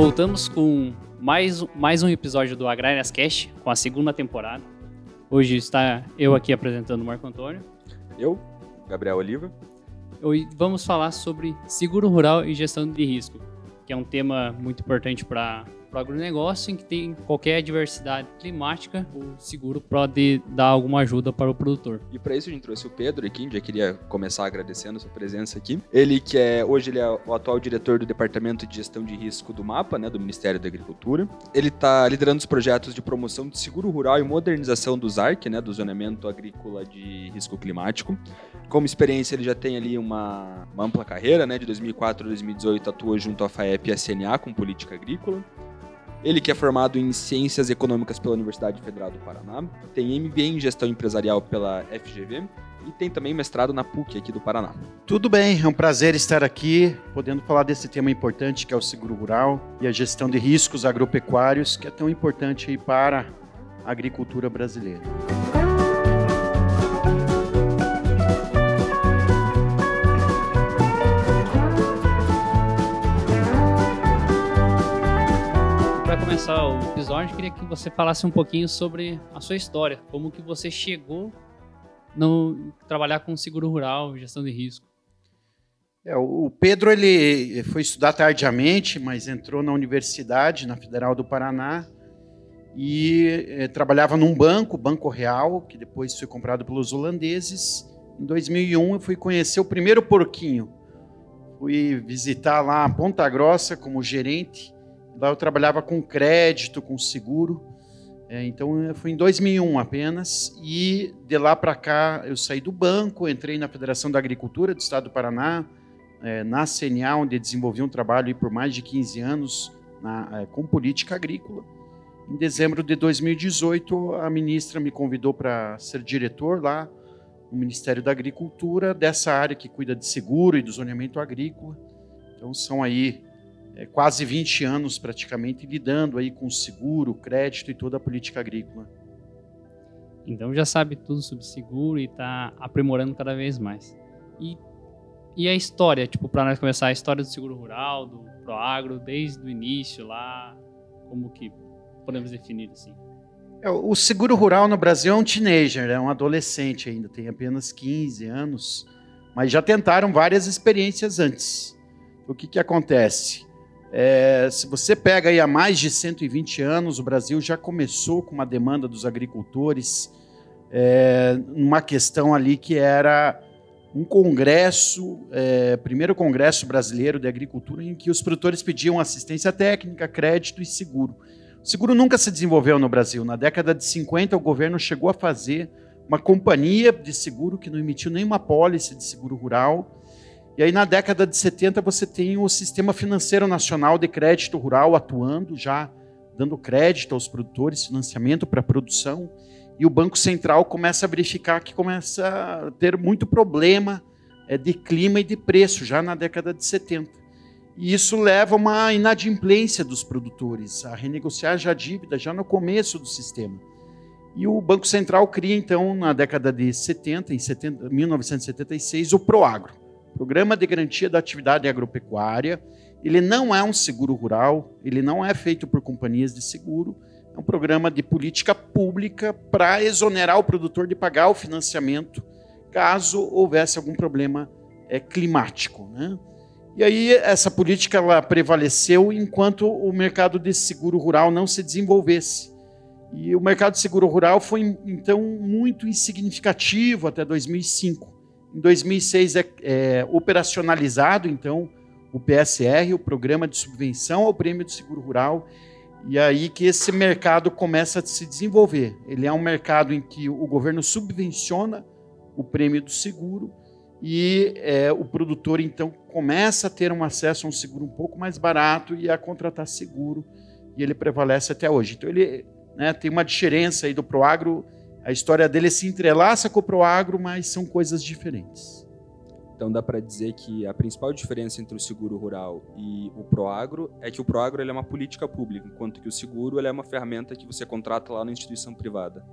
Voltamos com mais, mais um episódio do Agrárias Cast, com a segunda temporada. Hoje está eu aqui apresentando o Marco Antônio. Eu, Gabriel Oliva. Hoje vamos falar sobre seguro rural e gestão de risco, que é um tema muito importante para para o agronegócio, em que tem qualquer adversidade climática, o seguro pode dar alguma ajuda para o produtor. E para isso a gente trouxe o Pedro aqui, já queria começar agradecendo a sua presença aqui. Ele que é, hoje ele é o atual diretor do Departamento de Gestão de Risco do MAPA, né, do Ministério da Agricultura. Ele está liderando os projetos de promoção de seguro rural e modernização do ZARC, né, do Zonamento Agrícola de Risco Climático. Como experiência, ele já tem ali uma, uma ampla carreira, né, de 2004 a 2018 atua junto à FAEP e à CNA com política agrícola. Ele que é formado em Ciências Econômicas pela Universidade Federal do Paraná, tem MBA em Gestão Empresarial pela FGV e tem também mestrado na PUC aqui do Paraná. Tudo bem, é um prazer estar aqui, podendo falar desse tema importante que é o seguro rural e a gestão de riscos agropecuários, que é tão importante para a agricultura brasileira. Começar o episódio, queria que você falasse um pouquinho sobre a sua história, como que você chegou no trabalhar com seguro rural, gestão de risco. É, o Pedro ele foi estudar tardiamente, mas entrou na universidade, na Federal do Paraná, e é, trabalhava num banco, Banco Real, que depois foi comprado pelos holandeses. Em 2001 eu fui conhecer o primeiro porquinho. Fui visitar lá a Ponta Grossa como gerente Lá eu trabalhava com crédito, com seguro. É, então foi em 2001 apenas. E de lá para cá eu saí do banco, entrei na Federação da Agricultura do Estado do Paraná, é, na CNA, onde desenvolvi um trabalho por mais de 15 anos na, é, com política agrícola. Em dezembro de 2018, a ministra me convidou para ser diretor lá no Ministério da Agricultura, dessa área que cuida de seguro e do zoneamento agrícola. Então são aí é, quase 20 anos praticamente lidando aí com seguro, crédito e toda a política agrícola. Então já sabe tudo sobre seguro e está aprimorando cada vez mais. E, e a história, tipo, para nós começar, a história do seguro rural, do Proagro, desde o início lá, como que podemos definir assim? É, o seguro rural no Brasil é um teenager, é um adolescente ainda, tem apenas 15 anos, mas já tentaram várias experiências antes. O que, que acontece? É, se você pega aí há mais de 120 anos, o Brasil já começou com uma demanda dos agricultores, é, uma questão ali que era um congresso, é, primeiro congresso brasileiro de agricultura, em que os produtores pediam assistência técnica, crédito e seguro. O seguro nunca se desenvolveu no Brasil. Na década de 50, o governo chegou a fazer uma companhia de seguro que não emitiu nenhuma pólice de seguro rural, e aí, na década de 70, você tem o Sistema Financeiro Nacional de Crédito Rural atuando, já dando crédito aos produtores, financiamento para a produção. E o Banco Central começa a verificar que começa a ter muito problema é, de clima e de preço, já na década de 70. E isso leva a uma inadimplência dos produtores, a renegociar já a dívida, já no começo do sistema. E o Banco Central cria, então, na década de 70, em 70, 1976, o PROAGRO Programa de Garantia da Atividade Agropecuária. Ele não é um seguro rural, ele não é feito por companhias de seguro, é um programa de política pública para exonerar o produtor de pagar o financiamento caso houvesse algum problema é, climático. Né? E aí essa política ela prevaleceu enquanto o mercado de seguro rural não se desenvolvesse. E o mercado de seguro rural foi então muito insignificativo até 2005. Em 2006 é, é operacionalizado, então, o PSR, o Programa de Subvenção ao Prêmio do Seguro Rural, e aí que esse mercado começa a se desenvolver. Ele é um mercado em que o governo subvenciona o prêmio do seguro e é, o produtor então começa a ter um acesso a um seguro um pouco mais barato e a contratar seguro e ele prevalece até hoje. Então ele né, tem uma diferença aí do Proagro a história dele se entrelaça com o Proagro, mas são coisas diferentes. Então dá para dizer que a principal diferença entre o seguro rural e o Proagro é que o Proagro é uma política pública, enquanto que o seguro é uma ferramenta que você contrata lá na instituição privada.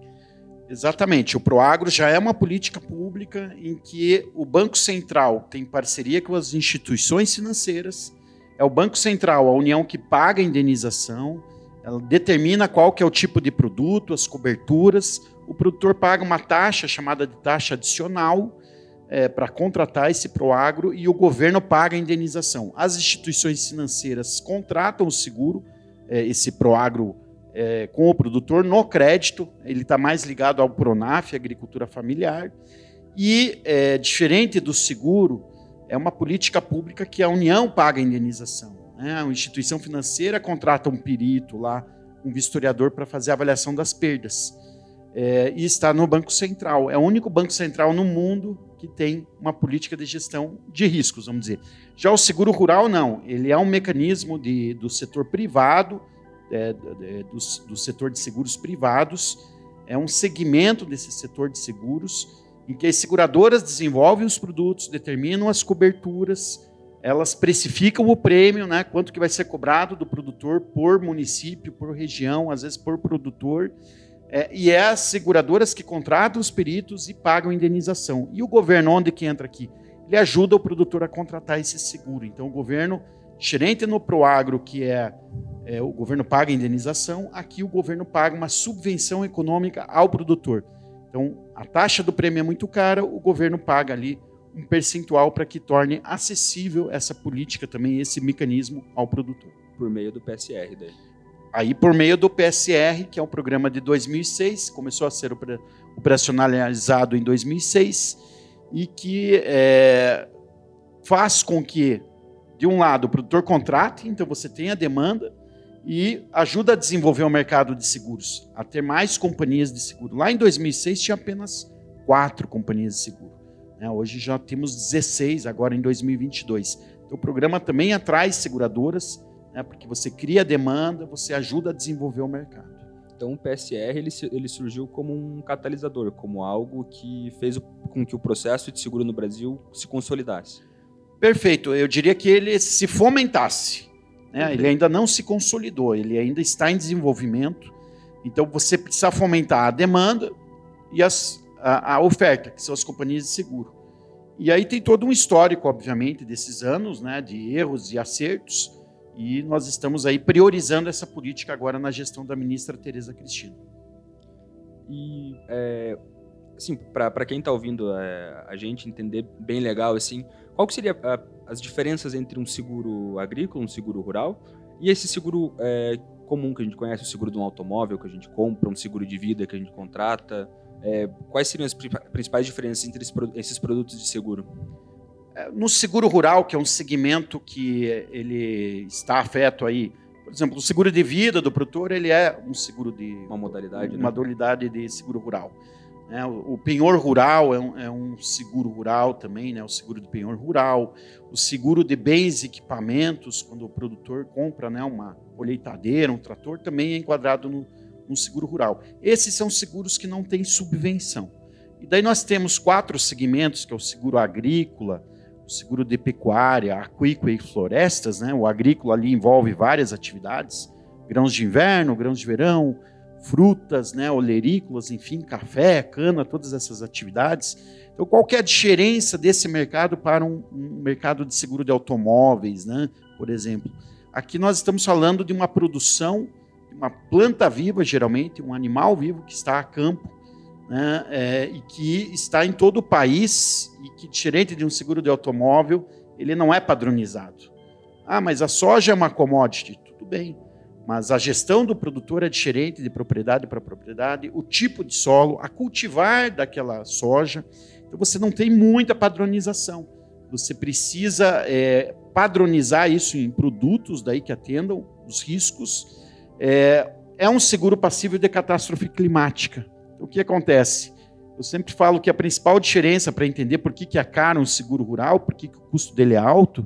Exatamente. O Proagro já é uma política pública em que o Banco Central tem parceria com as instituições financeiras é o Banco Central, a União que paga a indenização, ela determina qual que é o tipo de produto, as coberturas, o produtor paga uma taxa chamada de taxa adicional é, para contratar esse proagro e o governo paga a indenização. As instituições financeiras contratam o seguro, é, esse proagro é, com o produtor no crédito, ele está mais ligado ao Pronaf, agricultura familiar, e é, diferente do seguro, é uma política pública que a União paga a indenização. Né? A instituição financeira contrata um perito lá, um vistoriador para fazer a avaliação das perdas é, e está no Banco Central. É o único banco central no mundo que tem uma política de gestão de riscos, vamos dizer. Já o seguro rural, não. Ele é um mecanismo de, do setor privado, é, do, do setor de seguros privados, é um segmento desse setor de seguros, em que as seguradoras desenvolvem os produtos, determinam as coberturas, elas precificam o prêmio, né, quanto que vai ser cobrado do produtor por município, por região, às vezes por produtor, é, e é as seguradoras que contratam os peritos e pagam indenização. E o governo, onde que entra aqui? Ele ajuda o produtor a contratar esse seguro. Então, o governo, diferente no Proagro, que é, é o governo paga a indenização, aqui o governo paga uma subvenção econômica ao produtor. Então, a taxa do prêmio é muito cara, o governo paga ali um percentual para que torne acessível essa política também, esse mecanismo ao produtor. Por meio do PSR daí. Aí, por meio do PSR, que é um programa de 2006, começou a ser operacionalizado em 2006, e que é, faz com que, de um lado, o produtor contrate, então você tem a demanda, e ajuda a desenvolver o mercado de seguros, a ter mais companhias de seguro. Lá em 2006 tinha apenas quatro companhias de seguro. Né? Hoje já temos 16, agora em 2022. Então, o programa também atrai seguradoras né? porque você cria demanda, você ajuda a desenvolver o mercado. Então o PSR ele, ele surgiu como um catalisador, como algo que fez com que o processo de seguro no Brasil se consolidasse. Perfeito, eu diria que ele se fomentasse. Né? Ele ainda não se consolidou, ele ainda está em desenvolvimento. Então você precisa fomentar a demanda e as, a, a oferta, que são as companhias de seguro. E aí tem todo um histórico, obviamente, desses anos, né, de erros e acertos, e nós estamos aí priorizando essa política agora na gestão da ministra Tereza Cristina. E, é, assim, para quem está ouvindo é, a gente entender bem legal, assim, qual que seria a, as diferenças entre um seguro agrícola, um seguro rural, e esse seguro é, comum que a gente conhece, o seguro de um automóvel que a gente compra, um seguro de vida que a gente contrata? É, quais seriam as principais diferenças entre esses produtos de seguro? No seguro rural, que é um segmento que ele está afeto aí, por exemplo, o seguro de vida do produtor, ele é um seguro de uma modalidade, uma né? modalidade de seguro rural. Né? O penhor rural é um, é um, seguro rural também, né? o seguro de penhor rural, o seguro de bens e equipamentos, quando o produtor compra né, uma colheitadeira, um trator, também é enquadrado no, no seguro rural. Esses são seguros que não têm subvenção. E daí nós temos quatro segmentos, que é o seguro agrícola, seguro de pecuária, aquícola e florestas, né? O agrícola ali envolve várias atividades, grãos de inverno, grãos de verão, frutas, né, olerícolas, enfim, café, cana, todas essas atividades. Então, qual é a diferença desse mercado para um, um mercado de seguro de automóveis, né, por exemplo? Aqui nós estamos falando de uma produção, uma planta viva, geralmente, um animal vivo que está a campo, né, é, e que está em todo o país e que, diferente de um seguro de automóvel, ele não é padronizado. Ah, mas a soja é uma commodity. Tudo bem, mas a gestão do produtor é diferente de propriedade para propriedade, o tipo de solo, a cultivar daquela soja. Então você não tem muita padronização. Você precisa é, padronizar isso em produtos daí que atendam os riscos. É, é um seguro passível de catástrofe climática o que acontece? Eu sempre falo que a principal diferença para entender por que, que é caro um seguro rural, por que, que o custo dele é alto,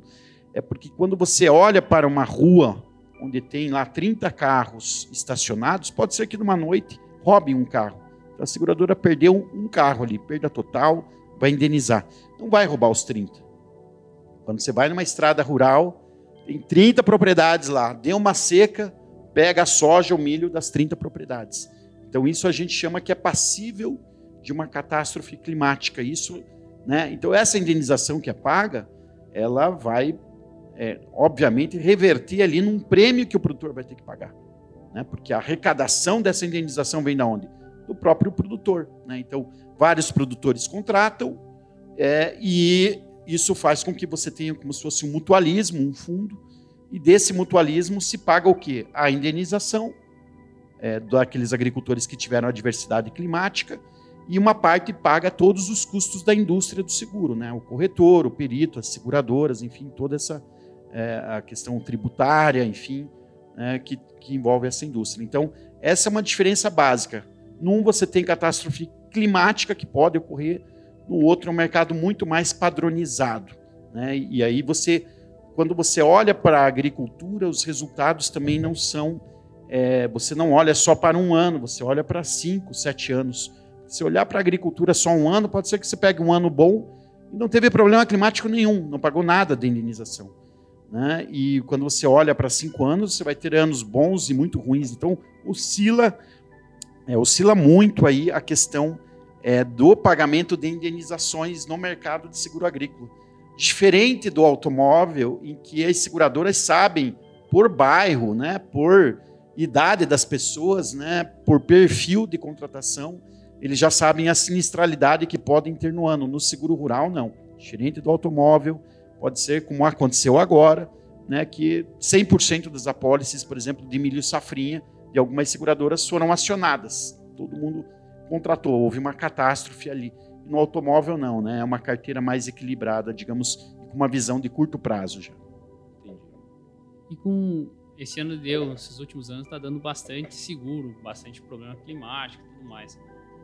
é porque quando você olha para uma rua onde tem lá 30 carros estacionados, pode ser que numa noite roube um carro. Então a seguradora perdeu um carro ali, perda total, vai indenizar. Não vai roubar os 30. Quando você vai numa estrada rural, tem 30 propriedades lá, deu uma seca, pega a soja, o milho das 30 propriedades. Então, isso a gente chama que é passível de uma catástrofe climática. Isso, né? Então, essa indenização que é paga, ela vai é, obviamente, reverter ali num prêmio que o produtor vai ter que pagar. Né? Porque a arrecadação dessa indenização vem da onde? Do próprio produtor. Né? Então, vários produtores contratam é, e isso faz com que você tenha como se fosse um mutualismo, um fundo, e desse mutualismo se paga o quê? A indenização é, daqueles agricultores que tiveram adversidade climática e uma parte paga todos os custos da indústria do seguro, né? O corretor, o perito, as seguradoras, enfim, toda essa é, a questão tributária, enfim, é, que, que envolve essa indústria. Então, essa é uma diferença básica. Num você tem catástrofe climática que pode ocorrer, no outro é um mercado muito mais padronizado, né? E aí você, quando você olha para a agricultura, os resultados também não são, é, você não olha só para um ano, você olha para cinco, sete anos se olhar para a agricultura só um ano, pode ser que você pegue um ano bom e não teve problema climático nenhum, não pagou nada de indenização. Né? E quando você olha para cinco anos, você vai ter anos bons e muito ruins. Então, oscila, é, oscila muito aí a questão é, do pagamento de indenizações no mercado de seguro agrícola. Diferente do automóvel, em que as seguradoras sabem, por bairro, né, por idade das pessoas, né, por perfil de contratação, eles já sabem a sinistralidade que podem ter no ano. No seguro rural, não. Diferente do automóvel, pode ser como aconteceu agora, né, que 100% das apólices, por exemplo, de milho safrinha, de algumas seguradoras foram acionadas. Todo mundo contratou, houve uma catástrofe ali. No automóvel, não, né? É uma carteira mais equilibrada, digamos, com uma visão de curto prazo já. E com esse ano deu, esses últimos anos, está dando bastante seguro, bastante problema climático e tudo mais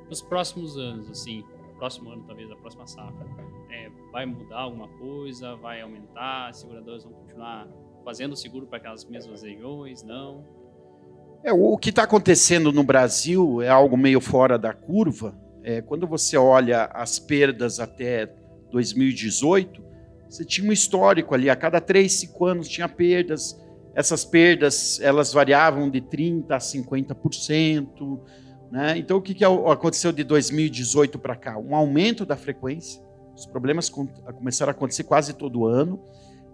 nos próximos anos, assim, próximo ano talvez, a próxima safra, é, vai mudar alguma coisa? Vai aumentar? As seguradoras vão continuar fazendo seguro para aquelas mesmas regiões? Não? É, o que está acontecendo no Brasil é algo meio fora da curva. É, quando você olha as perdas até 2018, você tinha um histórico ali, a cada 3, 5 anos tinha perdas. Essas perdas elas variavam de 30% a 50%. Né? Então, o que, que aconteceu de 2018 para cá? Um aumento da frequência, os problemas começaram a acontecer quase todo ano,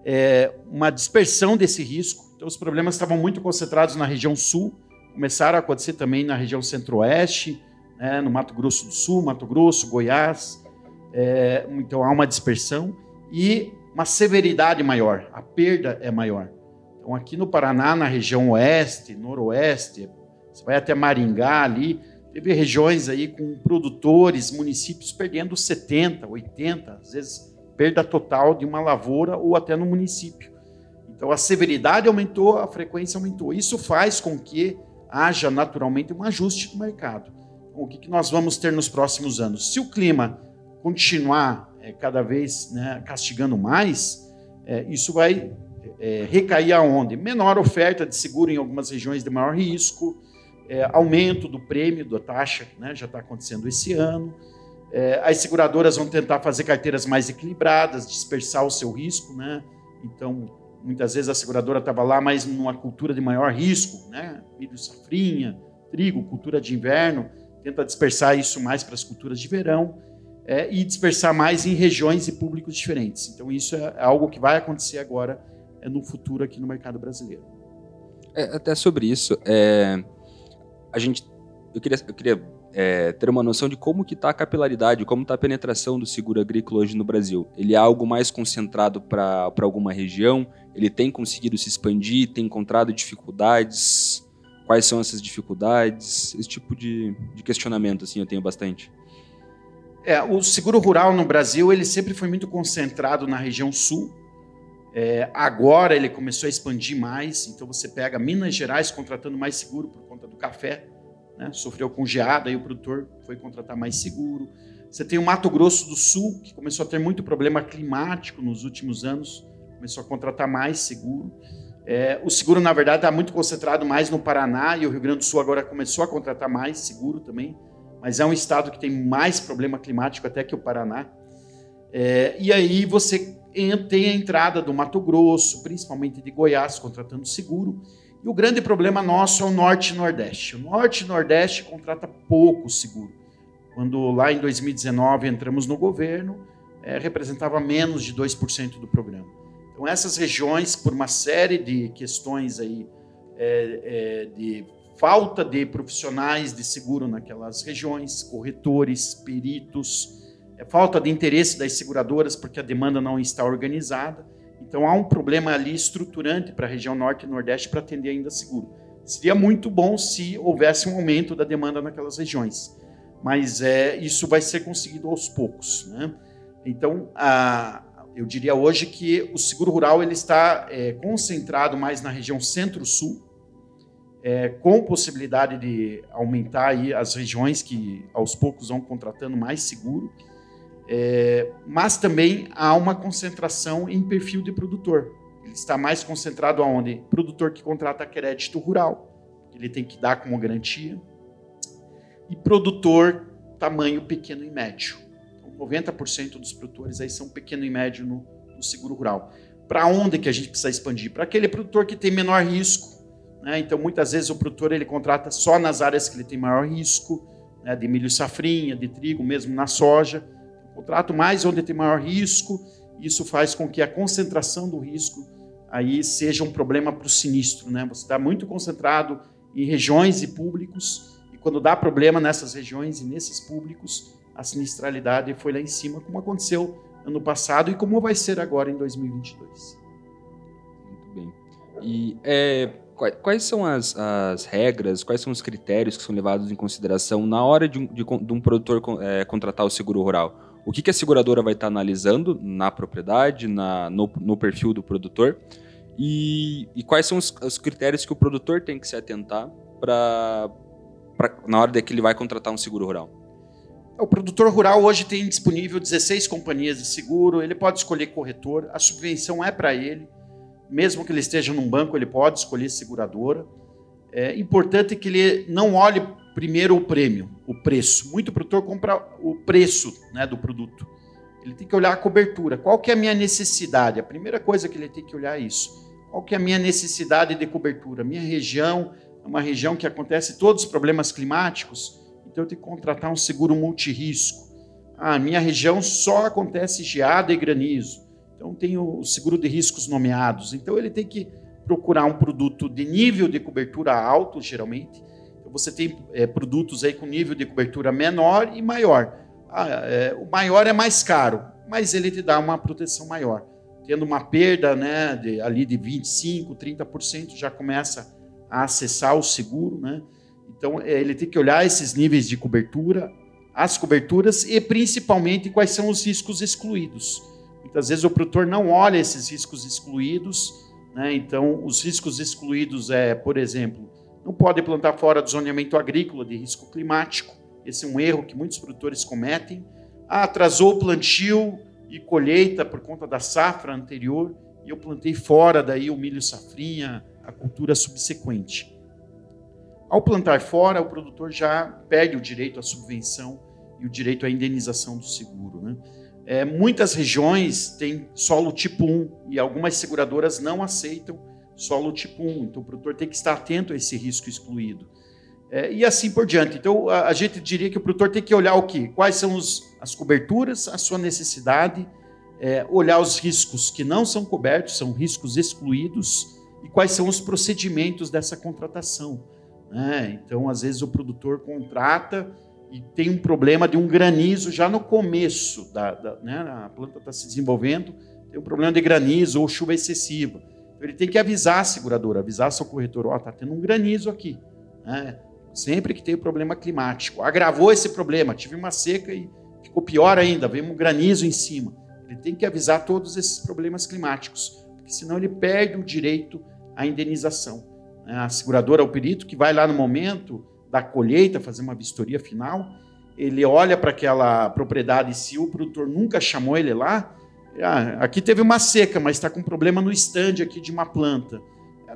é, uma dispersão desse risco. Então, os problemas estavam muito concentrados na região sul, começaram a acontecer também na região centro-oeste, né, no Mato Grosso do Sul, Mato Grosso, Goiás. É, então, há uma dispersão e uma severidade maior, a perda é maior. Então, aqui no Paraná, na região oeste, noroeste, você vai até Maringá ali, teve regiões aí com produtores, municípios perdendo 70, 80, às vezes perda total de uma lavoura ou até no município. Então a severidade aumentou, a frequência aumentou. Isso faz com que haja naturalmente um ajuste do mercado. Então, o que, nós vamos ter nos próximos anos? Se o clima continuar é, cada vez né, castigando mais, é, isso vai é, recair aonde? Menor oferta de seguro em algumas regiões de maior risco, é, aumento do prêmio da taxa, né, já está acontecendo esse ano. É, as seguradoras vão tentar fazer carteiras mais equilibradas, dispersar o seu risco, né? Então, muitas vezes a seguradora estava lá, mas numa cultura de maior risco, né? Milho safrinha, trigo, cultura de inverno, tenta dispersar isso mais para as culturas de verão é, e dispersar mais em regiões e públicos diferentes. Então, isso é algo que vai acontecer agora é, no futuro aqui no mercado brasileiro. É, até sobre isso, é, a gente. Eu queria, eu queria é, ter uma noção de como que está a capilaridade, como está a penetração do seguro agrícola hoje no Brasil. Ele é algo mais concentrado para alguma região? Ele tem conseguido se expandir? Tem encontrado dificuldades? Quais são essas dificuldades? Esse tipo de, de questionamento, assim, eu tenho bastante. É, o seguro rural no Brasil ele sempre foi muito concentrado na região sul. É, agora ele começou a expandir mais. Então você pega Minas Gerais contratando mais seguro por conta do café, né? sofreu com geada e o produtor foi contratar mais seguro. Você tem o Mato Grosso do Sul, que começou a ter muito problema climático nos últimos anos, começou a contratar mais seguro. É, o seguro, na verdade, está muito concentrado mais no Paraná e o Rio Grande do Sul agora começou a contratar mais seguro também, mas é um estado que tem mais problema climático até que o Paraná. É, e aí você tem a entrada do Mato Grosso, principalmente de Goiás, contratando seguro, e o grande problema nosso é o Norte e Nordeste. O Norte e Nordeste contrata pouco seguro. Quando lá em 2019 entramos no governo, é, representava menos de 2% do programa. Então, essas regiões, por uma série de questões aí, é, é, de falta de profissionais de seguro naquelas regiões, corretores, peritos, falta de interesse das seguradoras porque a demanda não está organizada. Então há um problema ali estruturante para a região norte e nordeste para atender ainda seguro. Seria muito bom se houvesse um aumento da demanda naquelas regiões, mas é, isso vai ser conseguido aos poucos. Né? Então, a, eu diria hoje que o seguro rural ele está é, concentrado mais na região centro-sul, é, com possibilidade de aumentar aí as regiões que aos poucos vão contratando mais seguro, é, mas também há uma concentração em perfil de produtor. Ele está mais concentrado aonde? Produtor que contrata crédito rural, ele tem que dar como garantia, e produtor tamanho pequeno e médio. Então, 90% dos produtores aí são pequeno e médio no, no seguro rural. Para onde que a gente precisa expandir? Para aquele produtor que tem menor risco, né? Então, muitas vezes o produtor ele contrata só nas áreas que ele tem maior risco, né? de milho safrinha, de trigo, mesmo na soja. Contrato mais onde tem maior risco. Isso faz com que a concentração do risco aí seja um problema para o sinistro. Né? Você está muito concentrado em regiões e públicos, e quando dá problema nessas regiões e nesses públicos, a sinistralidade foi lá em cima, como aconteceu ano passado e como vai ser agora em 2022. Muito bem. E é, Quais são as, as, regras, quais são os critérios que são levados em consideração na hora de um, de, de um produtor é, contratar o seguro rural? O que, que, a seguradora vai estar analisando na propriedade, na, no, no, perfil do produtor? E, e quais são os, os, critérios que o produtor tem que se atentar para na hora de que ele vai contratar um seguro rural? O produtor rural hoje tem disponível 16 companhias de seguro, ele pode escolher corretor, a subvenção é para ele mesmo que ele esteja num banco, ele pode escolher seguradora. É importante que ele não olhe primeiro o prêmio, o preço. Muito produtor compra o preço né, do produto. Ele tem que olhar a cobertura. Qual que é a minha necessidade? A primeira coisa que ele tem que olhar é isso. Qual que é a minha necessidade de cobertura? Minha região é uma região que acontece todos os problemas climáticos, então eu tenho que contratar um seguro multirisco. Ah, minha região só acontece geada e granizo. Então tem o seguro de riscos nomeados. Então ele tem que procurar um produto de nível de cobertura alto, geralmente. Você tem é, produtos aí com nível de cobertura menor e maior. Ah, é, o maior é mais caro, mas ele te dá uma proteção maior. Tendo uma perda né, de, ali de 25%, 30%, já começa a acessar o seguro. Né? Então é, ele tem que olhar esses níveis de cobertura, as coberturas e principalmente quais são os riscos excluídos. Muitas vezes o produtor não olha esses riscos excluídos, né? então os riscos excluídos é, por exemplo, não pode plantar fora do zoneamento agrícola de risco climático. Esse é um erro que muitos produtores cometem. Ah, atrasou o plantio e colheita por conta da safra anterior e eu plantei fora daí o milho safrinha, a cultura subsequente. Ao plantar fora, o produtor já perde o direito à subvenção e o direito à indenização do seguro. Né? É, muitas regiões têm solo tipo 1 e algumas seguradoras não aceitam solo tipo 1. Então o produtor tem que estar atento a esse risco excluído. É, e assim por diante. Então a, a, gente diria que o produtor tem que olhar o quê? Quais são os, as coberturas, a sua necessidade, é, olhar os riscos que não são cobertos, são riscos excluídos, e quais são os procedimentos dessa contratação. Né? Então, às vezes, o produtor contrata e tem um problema de um granizo já no começo, da, da né, a planta está se desenvolvendo, tem um problema de granizo ou chuva excessiva. Ele tem que avisar a seguradora, avisar seu corretor, ó, oh, está tendo um granizo aqui. Né? Sempre que tem problema climático. Agravou esse problema, tive uma seca e ficou pior ainda, veio um granizo em cima. Ele tem que avisar todos esses problemas climáticos, porque senão ele perde o direito à indenização. Né? A seguradora, o perito, que vai lá no momento da colheita, fazer uma vistoria final, ele olha para aquela propriedade, se o produtor nunca chamou ele lá, ah, aqui teve uma seca, mas está com problema no estande aqui de uma planta.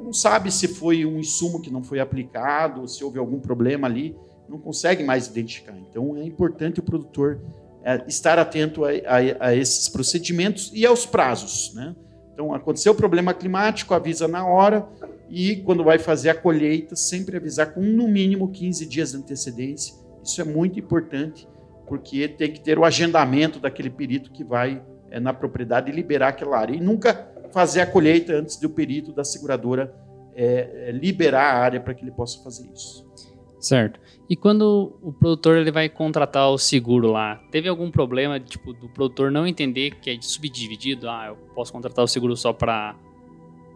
Não sabe se foi um insumo que não foi aplicado, se houve algum problema ali, não consegue mais identificar. Então é importante o produtor é, estar atento a, a, a, esses procedimentos e aos prazos. Né? Então, aconteceu o problema climático, avisa na hora, e quando vai fazer a colheita, sempre avisar com no mínimo 15 dias de antecedência. Isso é muito importante, porque tem que ter o agendamento daquele perito que vai é, na propriedade liberar aquela área. E nunca fazer a colheita antes do perito da seguradora é, é, liberar a área para que ele possa fazer isso. Certo. E quando o produtor ele vai contratar o seguro lá, teve algum problema tipo do produtor não entender que é subdividido? Ah, eu posso contratar o seguro só para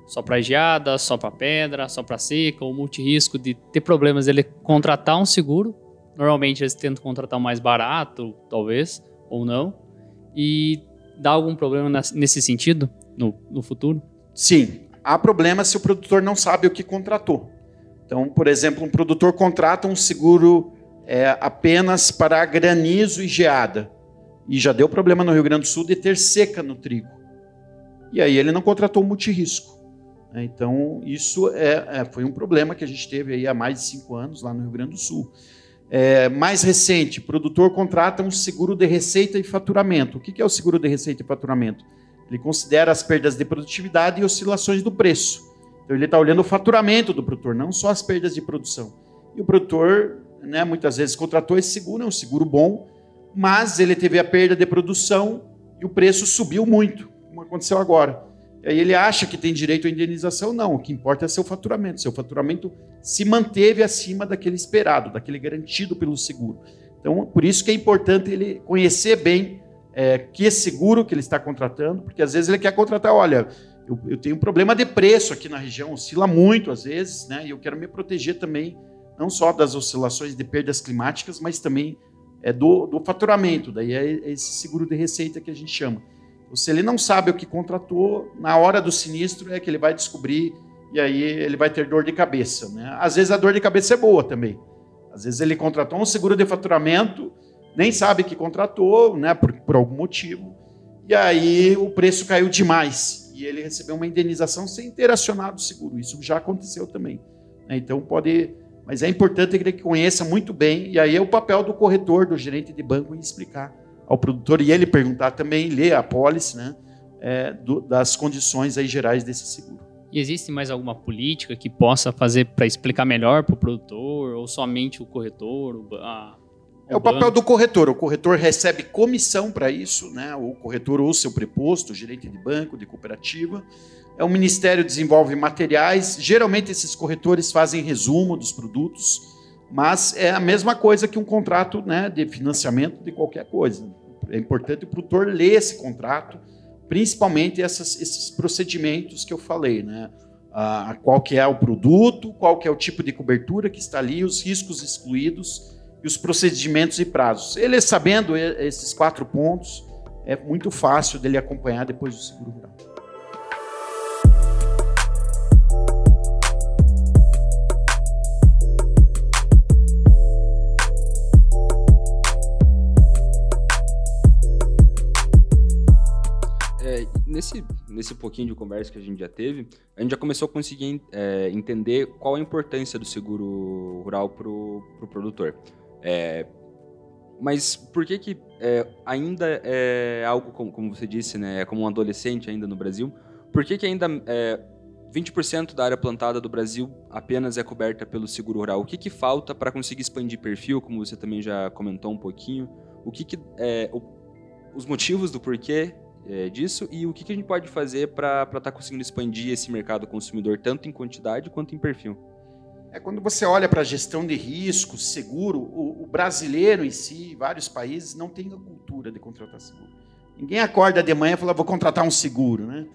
só para geada, só para pedra, só para seca, ou multirisco de ter problemas ele contratar um seguro. Normalmente eles tentam contratar o mais barato, talvez, ou não. E dá algum problema nesse sentido no, no futuro? Sim. Há problema se o produtor não sabe o que contratou. Então, por exemplo, um produtor contrata um seguro é, apenas para granizo e geada. E já deu problema no Rio Grande do Sul de ter seca no trigo. E aí ele não contratou multirisco. Né? Então, isso é, é, foi um problema que a gente teve aí há mais de cinco anos lá no Rio Grande do Sul. É, mais recente, produtor contrata um seguro de receita e faturamento. O que é o seguro de receita e faturamento? Ele considera as perdas de produtividade e oscilações do preço. Então, ele está olhando o faturamento do produtor, não só as perdas de produção. E o produtor, né, muitas vezes, contratou esse seguro, é um seguro bom, mas ele teve a perda de produção e o preço subiu muito, como aconteceu agora. Aí ele acha que tem direito à indenização, não. O que importa é seu faturamento. Seu faturamento se manteve acima daquele esperado, daquele garantido pelo seguro. Então, por isso que é importante ele conhecer bem é, que seguro que ele está contratando, porque às vezes ele quer contratar, olha, eu, eu, tenho um problema de preço aqui na região, oscila muito às vezes, né? E eu quero me proteger também, não só das oscilações de perdas climáticas, mas também é, do, do faturamento. Daí é esse seguro de receita que a gente chama. Se ele não sabe o que contratou, na hora do sinistro é que ele vai descobrir e aí ele vai ter dor de cabeça. Né? Às vezes a dor de cabeça é boa também. Às vezes ele contratou um seguro de faturamento, nem sabe que contratou, né, por, por algum motivo, e aí o preço caiu demais e ele recebeu uma indenização sem ter acionado o seguro. Isso já aconteceu também. Né? Então pode, mas é importante que ele conheça muito bem e aí é o papel do corretor, do gerente de banco em explicar ao produtor e ele perguntar também, ler a apólice, né, é, do, das condições aí gerais desse seguro. E existe mais alguma política que possa fazer para explicar melhor para o produtor ou somente o corretor? O, a, é o papel do corretor. O corretor recebe comissão para isso, né? O corretor ou seu preposto, gerente de banco, de cooperativa. É o Ministério desenvolve materiais. Geralmente esses corretores fazem resumo dos produtos, mas é a mesma coisa que um contrato né, de financiamento de qualquer coisa. É importante o produtor ler esse contrato, principalmente essas, esses procedimentos que eu falei, né? Ah, qual que é o produto, qual que é o tipo de cobertura que está ali, os riscos excluídos e os procedimentos e prazos. Ele sabendo esses quatro pontos, é muito fácil dele acompanhar depois do seguro rural. Nesse, nesse pouquinho de conversa que a gente já teve, a gente já começou a conseguir é, entender qual a importância do seguro rural para o pro produtor. É, mas por que que é, ainda é algo, como, como, você disse, né, é como um adolescente ainda no Brasil, por que que ainda 20% da área plantada do Brasil apenas é coberta pelo seguro rural? O que que falta para conseguir expandir perfil, como você também já comentou um pouquinho? O que que... É, o, os motivos do porquê é, disso e o que, que, a gente pode fazer para estar tá conseguindo expandir esse mercado consumidor, tanto em quantidade quanto em perfil? É quando você olha para a gestão de riscos, seguro, o, o, brasileiro em si, vários países, não tem a cultura de contratar seguro. Ninguém acorda de manhã e fala, vou contratar um seguro. Né?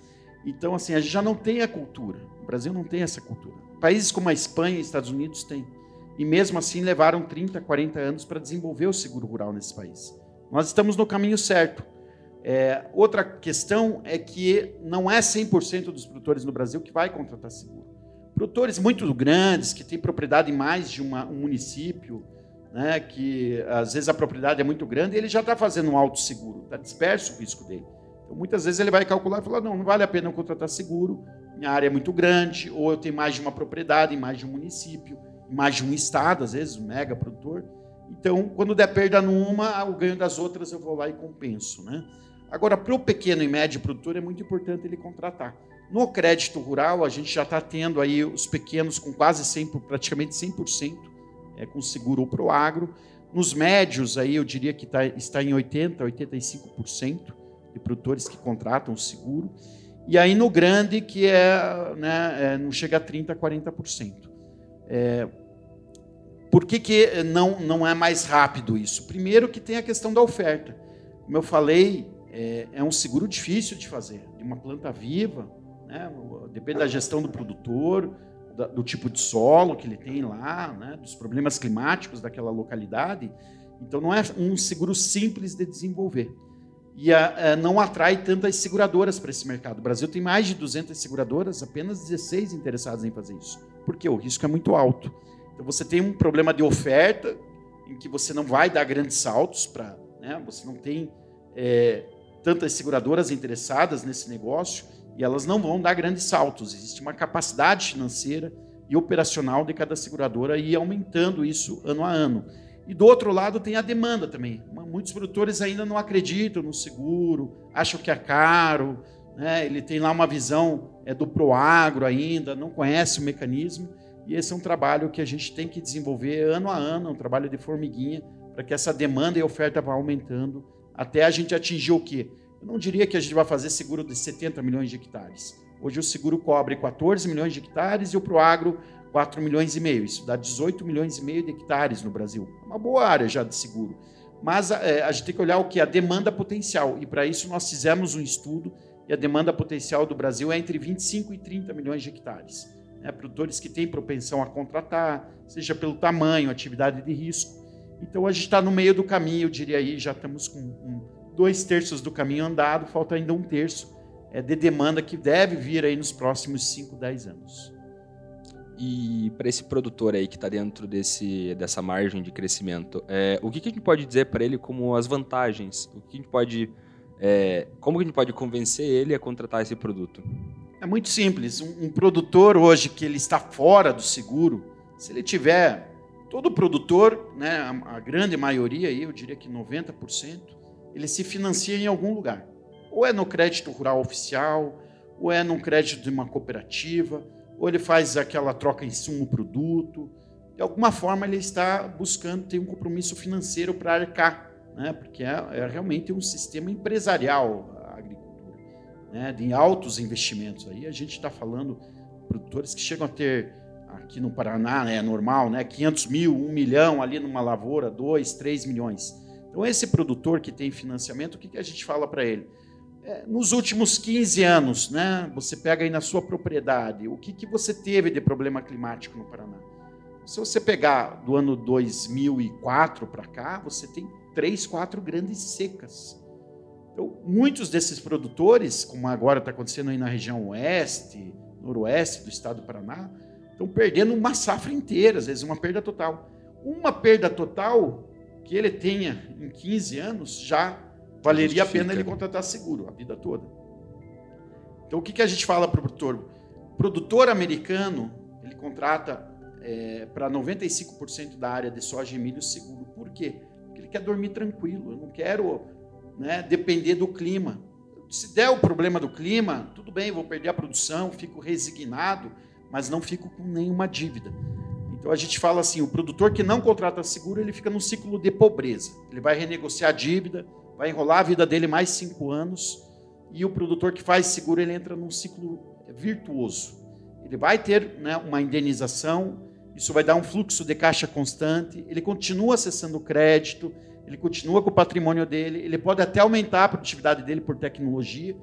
Então, assim, a gente já não tem a cultura. O Brasil não tem essa cultura. Países como a Espanha e Estados Unidos têm. E mesmo assim levaram 30, 40 anos para desenvolver o seguro rural nesse país. Nós estamos no caminho certo é, outra questão é que não é 100% dos produtores no Brasil que vai contratar seguro. Produtores muito grandes, que têm propriedade em mais de uma, um município, né, que às vezes a propriedade é muito grande, ele já está fazendo um alto seguro, está disperso o risco dele. Então, muitas vezes ele vai calcular e falar: não, não vale a pena eu contratar seguro, minha área é muito grande, ou eu tenho mais de uma propriedade em mais de um município, em mais de um estado, às vezes, um mega produtor. Então, quando der perda numa, o ganho das outras eu vou lá e compenso. Né? Agora, para o pequeno e médio produtor, é muito importante ele contratar. No crédito rural, a gente já está tendo aí os pequenos com quase 100%, praticamente 100%, é, com seguro ou pro agro. Nos médios, aí eu diria que tá, está em 80%, 85% de produtores que contratam o seguro. E aí no grande, que é, né, é, não chega a 30%, 40%. É, por que, que não, não é mais rápido isso? Primeiro que tem a questão da oferta. Como eu falei, é, é um seguro difícil de fazer, de uma planta viva, né, depende da gestão do produtor, do tipo de solo que ele tem lá, né, dos problemas climáticos daquela localidade. Então não é um seguro simples de desenvolver e a, a, não atrai tantas seguradoras para esse mercado. O Brasil tem mais de 200 seguradoras, apenas 16 interessadas em fazer isso, porque o risco é muito alto. Então você tem um problema de oferta, em que você não vai dar grandes saltos para. Né, você não tem é, tantas seguradoras interessadas nesse negócio e elas não vão dar grandes saltos. Existe uma capacidade financeira e operacional de cada seguradora e aumentando isso ano a ano. E do outro lado tem a demanda também. Muitos produtores ainda não acreditam no seguro, acham que é caro, né? ele tem lá uma visão é, do proagro ainda, não conhece o mecanismo. E esse é um trabalho que a gente tem que desenvolver ano a ano, um trabalho de formiguinha, para que essa demanda e oferta vá aumentando até a gente atingir o quê? Eu não diria que a gente vai fazer seguro de 70 milhões de hectares. Hoje o seguro cobre 14 milhões de hectares e o proagro 4 milhões e meio. Isso dá 18 milhões e meio de hectares no Brasil. É uma boa área já de seguro. Mas é, a gente tem que olhar o que? A demanda potencial. E para isso nós fizemos um estudo e a demanda potencial do Brasil é entre 25 e 30 milhões de hectares. É, produtores que têm propensão a contratar, seja pelo tamanho, atividade de risco. Então a gente está no meio do caminho, eu diria aí, já estamos com um, dois terços do caminho andado, falta ainda um terço é, de demanda que deve vir aí nos próximos 5, 10 anos. E para esse produtor aí que está dentro desse, dessa margem de crescimento, é, o que, que, a gente pode dizer para ele como as vantagens? O que a gente pode, é, como que a gente pode convencer ele a contratar esse produto? É muito simples. Um, um, produtor hoje que ele está fora do seguro, se ele tiver todo produtor, né, a, grande maioria eu diria que 90%, ele se financia em algum lugar. Ou é no crédito rural oficial, ou é num crédito de uma cooperativa ou ele faz aquela troca insumo-produto. De alguma forma, ele está buscando ter um compromisso financeiro para arcar, né? porque é, é, realmente um sistema empresarial a agricultura, né? de altos investimentos. Aí a gente está falando produtores que chegam a ter, aqui no Paraná, né, é normal, né, 500 mil, 1 milhão ali numa lavoura, 2, 3 milhões. Então, esse produtor que tem financiamento, o que, que a gente fala para ele? É, nos últimos 15 anos, né, você pega aí na sua propriedade, o que, que você teve de problema climático no Paraná? Se você pegar do ano 2004 para cá, você tem três, quatro grandes secas. Então, muitos desses produtores, como agora está acontecendo aí na região oeste, noroeste do estado do Paraná, estão perdendo uma safra inteira, às vezes uma perda total. Uma perda total que ele tenha em 15 anos já valeria a pena ele contratar seguro a vida toda. Então, o que, que a gente fala para o produtor? O produtor americano, ele contrata é, para 95% da área de soja e milho seguro. Por quê? Porque ele quer dormir tranquilo. Eu não quero né, depender do clima. Se der o problema do clima, tudo bem, vou perder a produção, fico resignado, mas não fico com nenhuma dívida. Então a gente fala assim: o produtor que não contrata seguro, ele fica num ciclo de pobreza. Ele vai renegociar a dívida, vai enrolar a vida dele mais cinco anos e o produtor que faz seguro ele entra num ciclo virtuoso. Ele vai ter né, uma indenização, isso vai dar um fluxo de caixa constante, ele continua acessando o crédito, ele continua com o patrimônio dele, ele pode até aumentar a produtividade dele por tecnologia,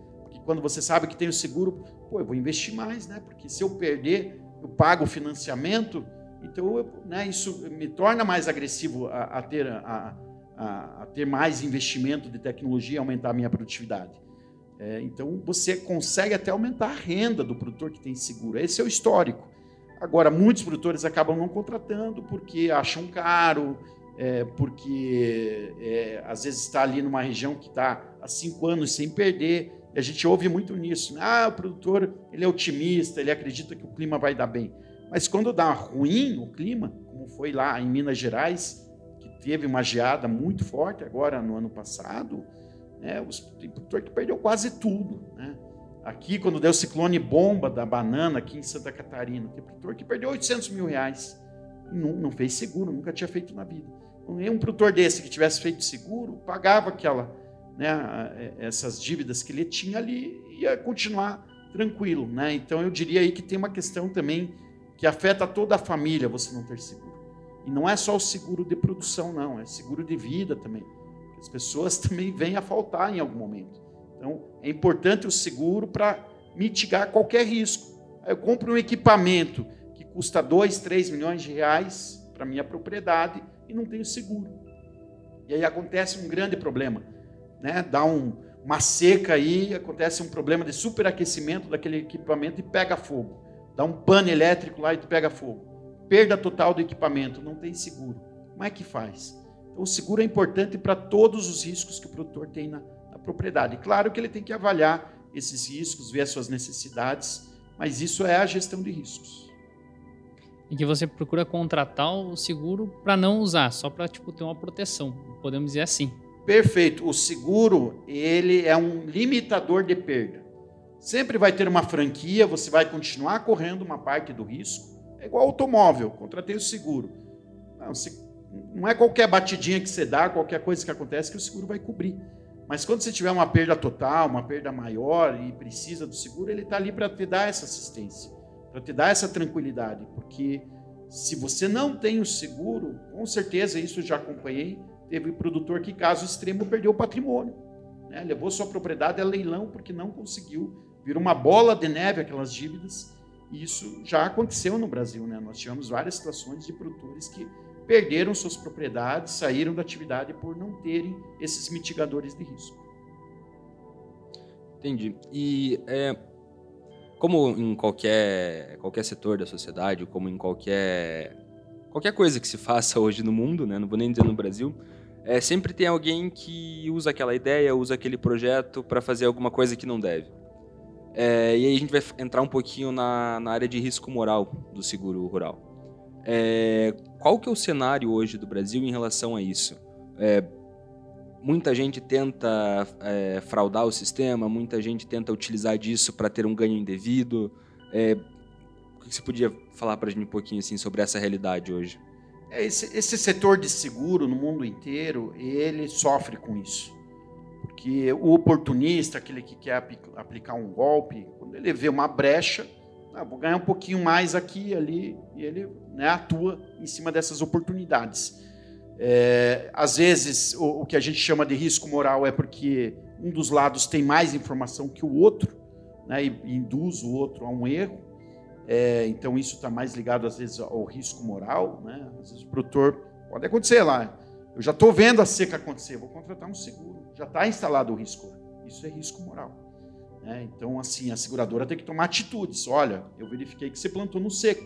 quando você sabe que tem o seguro, pô, eu vou investir mais, né? Porque se eu perder, eu pago o financiamento, então eu, né, isso me torna mais agressivo a, a ter a, a, a ter mais investimento de tecnologia e aumentar a minha produtividade. É, então, você consegue até aumentar a renda do produtor que tem seguro. Esse é o histórico. Agora, muitos produtores acabam não contratando porque acham caro, é, porque é, às vezes está ali numa região que está há cinco anos sem perder. A gente ouve muito nisso. Né? Ah, o produtor ele é otimista, ele acredita que o clima vai dar bem. Mas quando dá ruim o clima, como foi lá em Minas Gerais, teve uma geada muito forte agora no ano passado, né, o produtor que perdeu quase tudo. Né? Aqui, quando deu o ciclone bomba da banana aqui em Santa Catarina, tem produtor que perdeu 800 mil reais. Não, não fez seguro, nunca tinha feito na vida. Um produtor desse que tivesse feito seguro, pagava aquela, né, essas dívidas que ele tinha ali, ia continuar tranquilo, né? Então eu diria aí que tem uma questão também que afeta toda a família você não ter seguro. E não é só o seguro de produção, não, é seguro de vida também. As pessoas também vêm a faltar em algum momento. Então é importante o seguro para mitigar qualquer risco. Eu compro um equipamento que custa 2, 3 milhões de reais para minha propriedade e não tenho seguro. E aí acontece um grande problema, né? Dá um, uma seca aí, acontece um problema de superaquecimento daquele equipamento e pega fogo. Dá um pano elétrico lá e pega fogo. Perda total do equipamento, não tem seguro. Como é que faz? Então, o seguro é importante para todos os riscos que o produtor tem na, na propriedade. Claro que ele tem que avaliar esses riscos, ver as suas necessidades, mas isso é a gestão de riscos. E que você procura contratar o seguro para não usar, só para tipo ter uma proteção, podemos dizer assim. Perfeito. O seguro, ele é um limitador de perda. Sempre vai ter uma franquia, você vai continuar correndo uma parte do risco. É igual automóvel, contratei o seguro. Não, não é qualquer batidinha que você dá, qualquer coisa que acontece que o seguro vai cobrir. Mas quando você tiver uma perda total, uma perda maior e precisa do seguro, ele está ali para te dar essa assistência, para te dar essa tranquilidade. Porque se você não tem o seguro, com certeza, isso eu já acompanhei, Teve produtor que, caso extremo, perdeu o patrimônio. Né? Levou sua propriedade a leilão porque não conseguiu. Virou uma bola de neve aquelas dívidas. E isso já aconteceu no Brasil. Né? Nós tivemos várias situações de produtores que perderam suas propriedades, saíram da atividade por não terem esses mitigadores de risco. Entendi. E é, como em qualquer, qualquer setor da sociedade, como em qualquer, qualquer coisa que se faça hoje no mundo, né? não vou nem dizer no Brasil, é, sempre tem alguém que usa aquela ideia, usa aquele projeto para fazer alguma coisa que não deve. É, e aí a gente vai entrar um pouquinho na, na área de risco moral do seguro rural. É, qual que é o cenário hoje do Brasil em relação a isso? É, muita gente tenta é, fraudar o sistema, muita gente tenta utilizar disso para ter um ganho indevido. É, o que você podia falar para a gente um pouquinho assim, sobre essa realidade hoje? É, esse, esse setor de seguro no mundo inteiro, ele sofre com isso. Porque o oportunista, aquele que quer aplicar um golpe, quando ele vê uma brecha, ah, vou ganhar um pouquinho mais aqui e ali, e ele né, atua em cima dessas oportunidades. É, às vezes, o, o, que a gente chama de risco moral é porque um dos lados tem mais informação que o outro, né, e, e induz o outro a um erro. É, então isso está mais ligado às vezes ao risco moral, né? Às vezes o produtor pode acontecer lá. Eu já estou vendo a seca acontecer, vou contratar um seguro. Já está instalado o risco. Isso é risco moral. Né? Então assim a seguradora tem que tomar atitudes. Olha, eu verifiquei que você plantou no seco.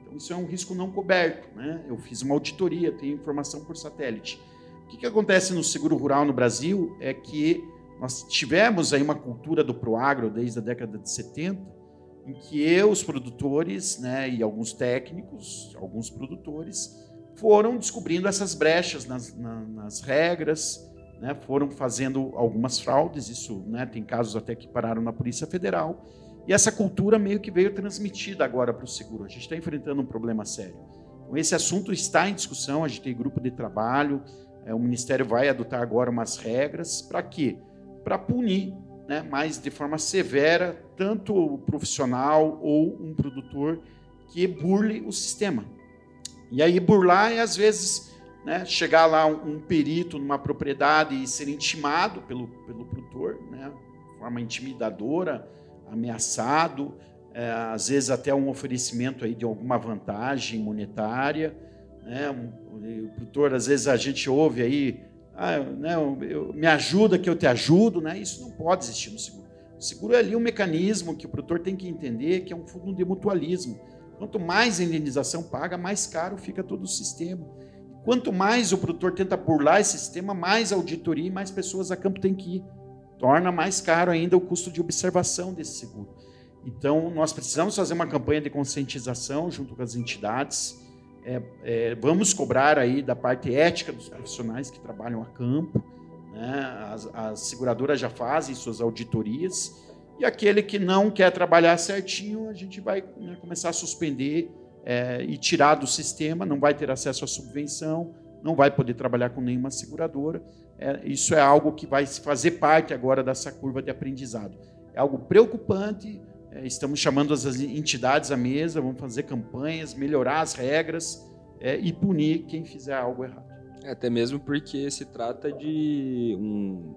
Então isso é um risco não coberto. Né? Eu fiz uma auditoria, tenho informação por satélite. O que, que acontece no seguro rural no Brasil é que nós tivemos aí uma cultura do proagro desde a década de 70 em que os produtores né, e alguns técnicos, alguns produtores, foram descobrindo essas brechas nas, na, nas regras, né, foram fazendo algumas fraudes, isso né, tem casos até que pararam na Polícia Federal, e essa cultura meio que veio transmitida agora para o seguro. A gente está enfrentando um problema sério. Então, esse assunto está em discussão, a gente tem grupo de trabalho, é, o Ministério vai adotar agora umas regras para quê? Para punir né, mas de forma severa, tanto o profissional ou um produtor que burle o sistema. E aí burlar é, às vezes, né, chegar lá um, um, perito numa propriedade e ser intimado pelo, pelo produtor, né, de forma intimidadora, ameaçado, é, às vezes até um oferecimento aí de alguma vantagem monetária. Né, um, o produtor, às vezes a gente ouve aí ah, né, eu, eu, me ajuda que eu te ajudo, né? Isso não pode existir no seguro. O seguro é ali um mecanismo que o produtor tem que entender que é um fundo de mutualismo. Quanto mais a indenização paga, mais caro fica todo o sistema. Quanto mais o produtor tenta burlar esse sistema, mais auditoria e mais pessoas a campo tem que ir. Torna mais caro ainda o custo de observação desse seguro. Então, nós precisamos fazer uma campanha de conscientização junto com as entidades é, é, vamos cobrar aí da parte ética dos profissionais que trabalham a campo. Né? As, as seguradoras já fazem suas auditorias. E aquele que não quer trabalhar certinho, a gente vai né, começar a suspender é, e tirar do sistema, não vai ter acesso à subvenção, não vai poder trabalhar com nenhuma seguradora. É, isso é algo que vai fazer parte agora dessa curva de aprendizado. é algo preocupante. É, estamos chamando as entidades à mesa, vamos fazer campanhas, melhorar as regras é, e punir quem fizer algo errado. É, até mesmo porque se trata de um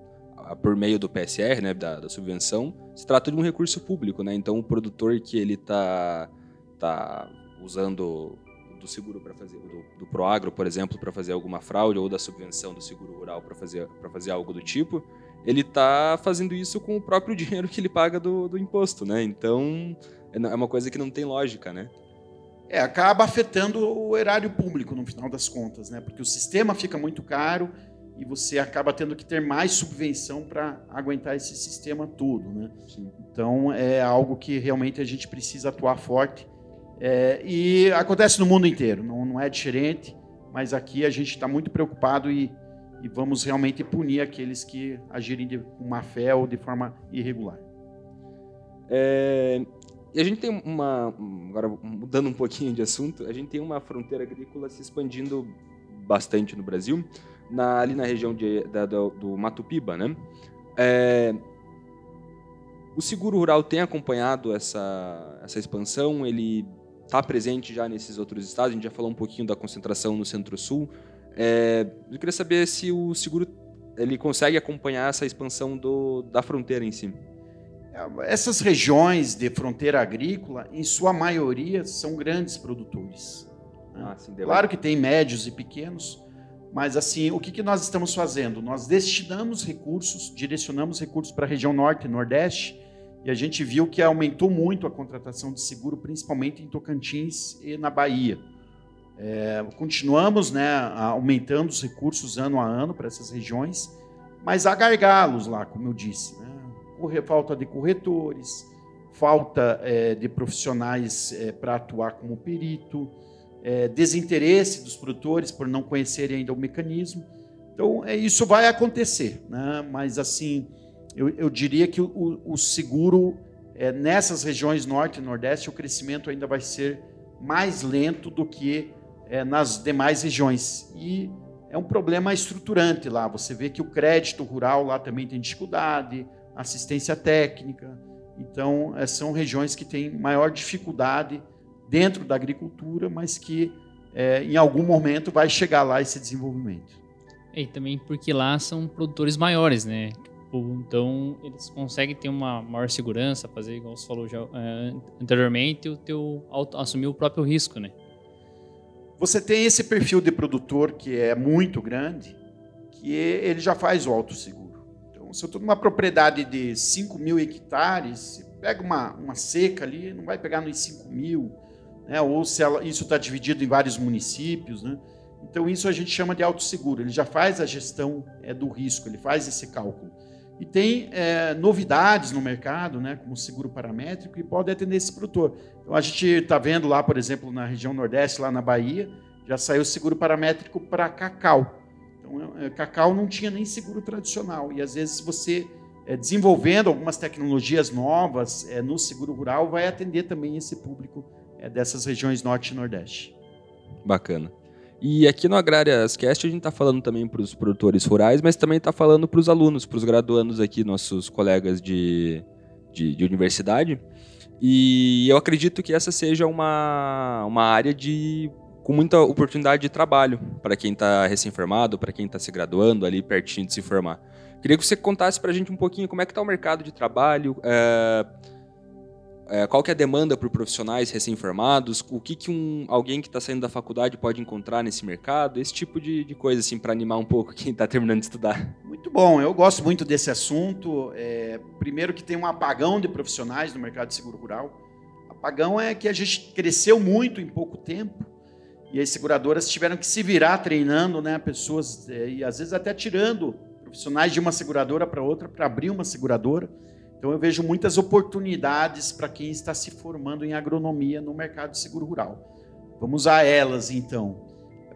por meio do PSR, né, da, da, subvenção, se trata de um recurso público, né? Então o produtor que ele está tá usando do seguro para fazer do, do Proagro, por exemplo, para fazer alguma fraude ou da subvenção do seguro rural para fazer para fazer algo do tipo, ele está fazendo isso com o próprio dinheiro que ele paga do, do imposto, né? Então é, é uma coisa que não tem lógica, né? É, acaba afetando o erário público no final das contas, né? Porque o sistema fica muito caro e você acaba tendo que ter mais subvenção para aguentar esse sistema todo, né? Sim. Então é algo que realmente a gente precisa atuar forte é, e acontece no mundo inteiro, não, não é diferente, mas aqui a gente está muito preocupado e, e, vamos realmente punir aqueles que agirem de, má fé ou de forma irregular. É, e a gente tem uma. Agora, mudando um pouquinho de assunto, a gente tem uma fronteira agrícola se expandindo bastante no Brasil, na, ali na região de, da, do, do Mato Piba, né? É, o seguro rural tem acompanhado essa, essa expansão? Ele está presente já nesses outros estados? A gente já falou um pouquinho da concentração no Centro-Sul. É, eu queria saber se o seguro ele consegue acompanhar essa expansão do, da fronteira em si. Essas regiões de fronteira agrícola, em sua maioria, são grandes produtores. Né? Ah, sim, claro que tem médios e pequenos, mas assim, o que, que nós estamos fazendo? Nós destinamos recursos, direcionamos recursos para a região norte e nordeste, e a gente viu que aumentou muito a contratação de seguro, principalmente em Tocantins e na Bahia. É, continuamos né, aumentando os recursos ano a ano para essas regiões, mas há gargalos lá, como eu disse. Né? falta de corretores, falta é, de profissionais é, para atuar como perito, é, desinteresse dos produtores por não conhecerem ainda o mecanismo. Então, é, isso vai acontecer, né? mas assim, eu, eu diria que o, o seguro, é, nessas regiões norte e nordeste, o crescimento ainda vai ser mais lento do que é, nas demais regiões. E é um problema estruturante lá. Você vê que o crédito rural lá também tem dificuldade, assistência técnica. Então, é, são regiões que têm maior dificuldade dentro da agricultura, mas que é, em algum momento vai chegar lá esse desenvolvimento. E também porque lá são produtores maiores, né? Tipo, então eles conseguem ter uma maior segurança, fazer igual você falou já é, anteriormente, o teu assumir o próprio risco, né? Você tem esse perfil de produtor que é muito grande, que ele já faz o autosseguro se eu estou numa propriedade de 5 mil hectares, pega uma, uma seca ali, não vai pegar nos 5 mil, né? ou se ela, isso está dividido em vários municípios. Né? Então, isso a gente chama de autosseguro. Ele já faz a gestão é, do risco, ele faz esse cálculo. E tem é, novidades no mercado, né, como seguro paramétrico, e pode atender esse produtor. Então, a gente está vendo lá, por exemplo, na região Nordeste, lá na Bahia, já saiu seguro paramétrico para cacau. Então, é, cacau não tinha nem seguro tradicional. E às vezes você é, desenvolvendo algumas tecnologias novas é, no seguro rural vai atender também esse público é, dessas regiões norte e nordeste. Bacana. E aqui no Agrárias Cast a gente está falando também para os produtores rurais, mas também está falando para os alunos, para os graduandos aqui, nossos colegas de, de, de, universidade. E eu acredito que essa seja uma, uma área de com muita oportunidade de trabalho para quem está recém-formado, para quem está se graduando ali pertinho de se formar. Queria que você contasse para a gente um pouquinho como é que está o mercado de trabalho, é, é, qual que é a demanda por profissionais recém-formados, o que, que um, alguém que está saindo da faculdade pode encontrar nesse mercado, esse tipo de, de coisa assim para animar um pouco quem está terminando de estudar. Muito bom, eu gosto muito desse assunto. É, primeiro que tem um apagão de profissionais no mercado de seguro rural. Apagão é que a gente cresceu muito em pouco tempo e as seguradoras tiveram que se virar treinando né, pessoas, é, e às vezes até tirando profissionais de uma seguradora para outra para abrir uma seguradora. Então eu vejo muitas oportunidades para quem está se formando em agronomia no mercado de seguro rural. Vamos a elas então.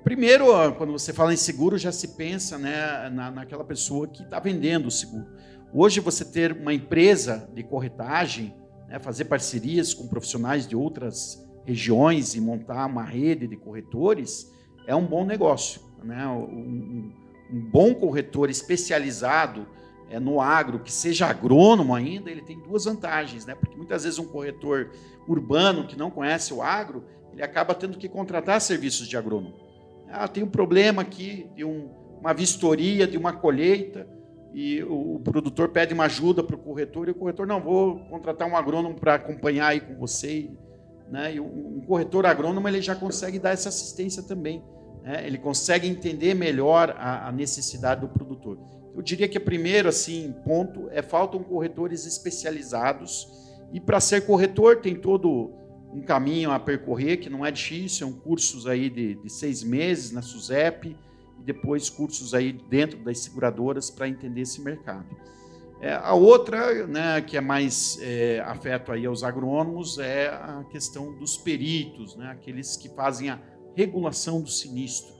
Primeiro, quando você fala em seguro, já se pensa né, na, naquela pessoa que está vendendo o seguro. Hoje, você ter uma empresa de corretagem, né, fazer parcerias com profissionais de outras regiões e montar uma rede de corretores é um bom negócio. Né? Um, um bom corretor especializado é, no agro, que seja agrônomo ainda, ele tem duas vantagens, né? Porque muitas vezes um corretor urbano que não conhece o agro, ele acaba tendo que contratar serviços de agrônomo. Ah, tem um problema aqui de um, uma vistoria, de uma colheita, e o, o produtor pede uma ajuda para o corretor, e o corretor, não, vou contratar um agrônomo para acompanhar aí com você. Né? E um, um corretor agrônomo ele já consegue dar essa assistência também. Né? Ele consegue entender melhor a, a necessidade do produtor. Eu diria que o primeiro assim ponto é faltam corretores especializados e para ser corretor tem todo um caminho a percorrer que não é difícil, são cursos aí de, de seis meses na SUSEP e depois cursos aí dentro das seguradoras para entender esse mercado. É, a outra, né, que é mais é, afeto aí aos agrônomos, é a questão dos peritos, né, aqueles que fazem a regulação do sinistro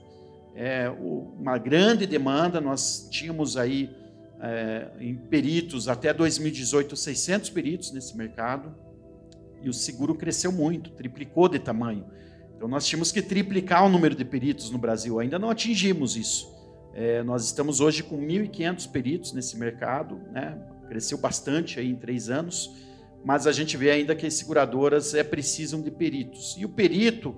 é, uma grande demanda. Nós tínhamos aí é, em peritos até 2018 600 peritos nesse mercado e o seguro cresceu muito, triplicou de tamanho. Então nós tínhamos que triplicar o número de peritos no Brasil. Ainda não atingimos isso. É, nós estamos hoje com 1.500 peritos nesse mercado, né? cresceu bastante aí em três anos, mas a gente vê ainda que as seguradoras é, precisam de peritos. E o perito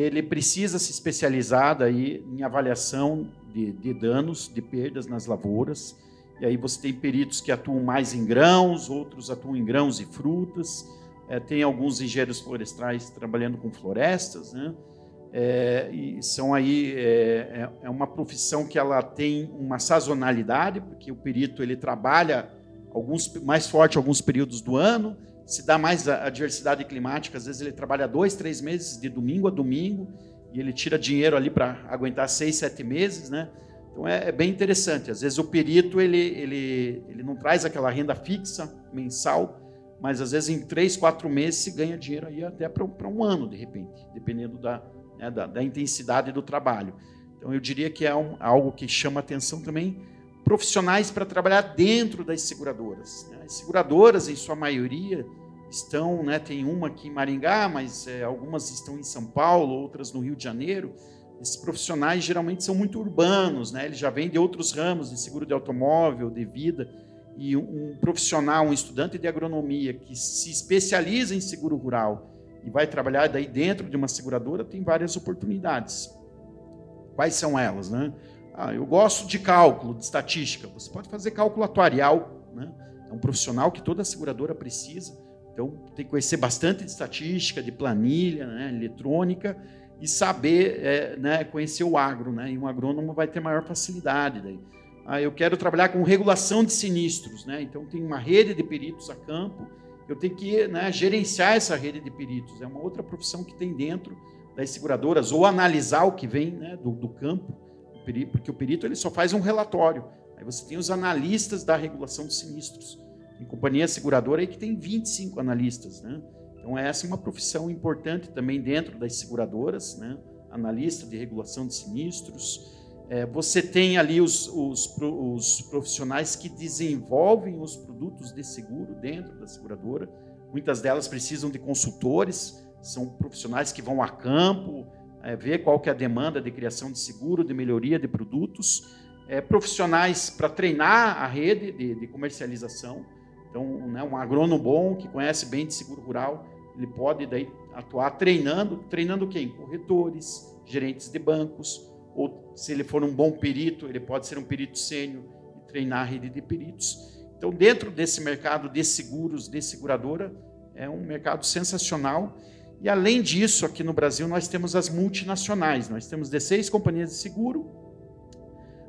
ele precisa se especializar aí em avaliação de, de, danos, de perdas nas lavouras. E aí você tem peritos que atuam mais em grãos, outros atuam em grãos e frutas. É, tem alguns engenheiros florestais trabalhando com florestas, né? É, e são aí é, é, é uma profissão que ela tem uma sazonalidade, porque o perito ele trabalha alguns mais forte alguns períodos do ano se dá mais a, diversidade climática. Às vezes ele trabalha dois, três meses de domingo a domingo e ele tira dinheiro ali para aguentar seis, sete meses, né? Então é, é, bem interessante. Às vezes o perito ele, ele, ele não traz aquela renda fixa mensal, mas às vezes em três, quatro meses se ganha dinheiro aí até para um ano de repente, dependendo da, né, da, da, intensidade do trabalho. Então eu diria que é um, algo que chama atenção também profissionais para trabalhar dentro das seguradoras. Né? As seguradoras, em sua maioria, estão, né, tem uma aqui em Maringá, mas é, algumas estão em São Paulo, outras no Rio de Janeiro. Esses profissionais geralmente são muito urbanos, né? eles já vêm de outros ramos, de seguro de automóvel, de vida. E um, profissional, um estudante de agronomia que se especializa em seguro rural e vai trabalhar daí dentro de uma seguradora, tem várias oportunidades. Quais são elas? Né? Ah, eu gosto de cálculo, de estatística. Você pode fazer cálculo atuarial. Né? É um profissional que toda seguradora precisa. Então, tem que conhecer bastante de estatística, de planilha, né, eletrônica e saber é, né, conhecer o agro. Né? E um agrônomo vai ter maior facilidade. Daí. Ah, eu quero trabalhar com regulação de sinistros. Né? Então, tem uma rede de peritos a campo. Eu tenho que né, gerenciar essa rede de peritos. É uma outra profissão que tem dentro das seguradoras, ou analisar o que vem né, do, do campo porque o perito ele só faz um relatório. Aí você tem os analistas da regulação de sinistros. Tem companhia seguradora aí que tem 25 analistas, né? Então essa é uma profissão importante também dentro das seguradoras, né? Analista de regulação de sinistros. É, você tem ali os, os, os profissionais que desenvolvem os produtos de seguro dentro da seguradora. Muitas delas precisam de consultores, são profissionais que vão a campo, é, ver qual que é a demanda de criação de seguro, de melhoria de produtos, é, profissionais para treinar a rede de, de comercialização. Então, né, um agrônomo bom que conhece bem de seguro rural, ele pode daí atuar treinando, treinando quem? Corretores, gerentes de bancos, ou se ele for um bom perito, ele pode ser um perito sênior e treinar a rede de peritos. Então, dentro desse mercado de seguros, de seguradora, é um mercado sensacional e além disso, aqui no Brasil, nós temos as multinacionais. Nós temos 16 companhias de seguro.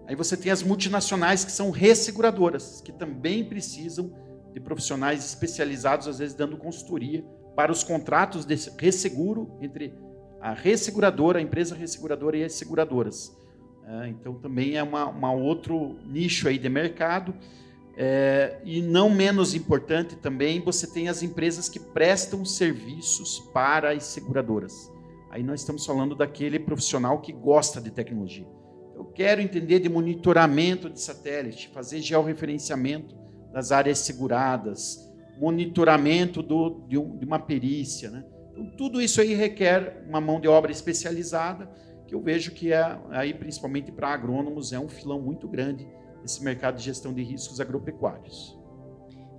Aí você tem as multinacionais que são resseguradoras, que também precisam de profissionais especializados, às vezes dando consultoria para os contratos de resseguro entre a resseguradora, a empresa resseguradora e as seguradoras. É, então também é uma outro nicho aí de mercado. É, e não menos importante também, você tem as empresas que prestam serviços para as seguradoras. Aí nós estamos falando daquele profissional que gosta de tecnologia. Eu quero entender de monitoramento de satélite, fazer georreferenciamento das áreas seguradas, monitoramento do, de, um, de, uma perícia. Né? Então, tudo isso aí requer uma mão de obra especializada, que eu vejo que é, aí, principalmente para agrônomos, é um filão muito grande esse mercado de gestão de riscos agropecuários.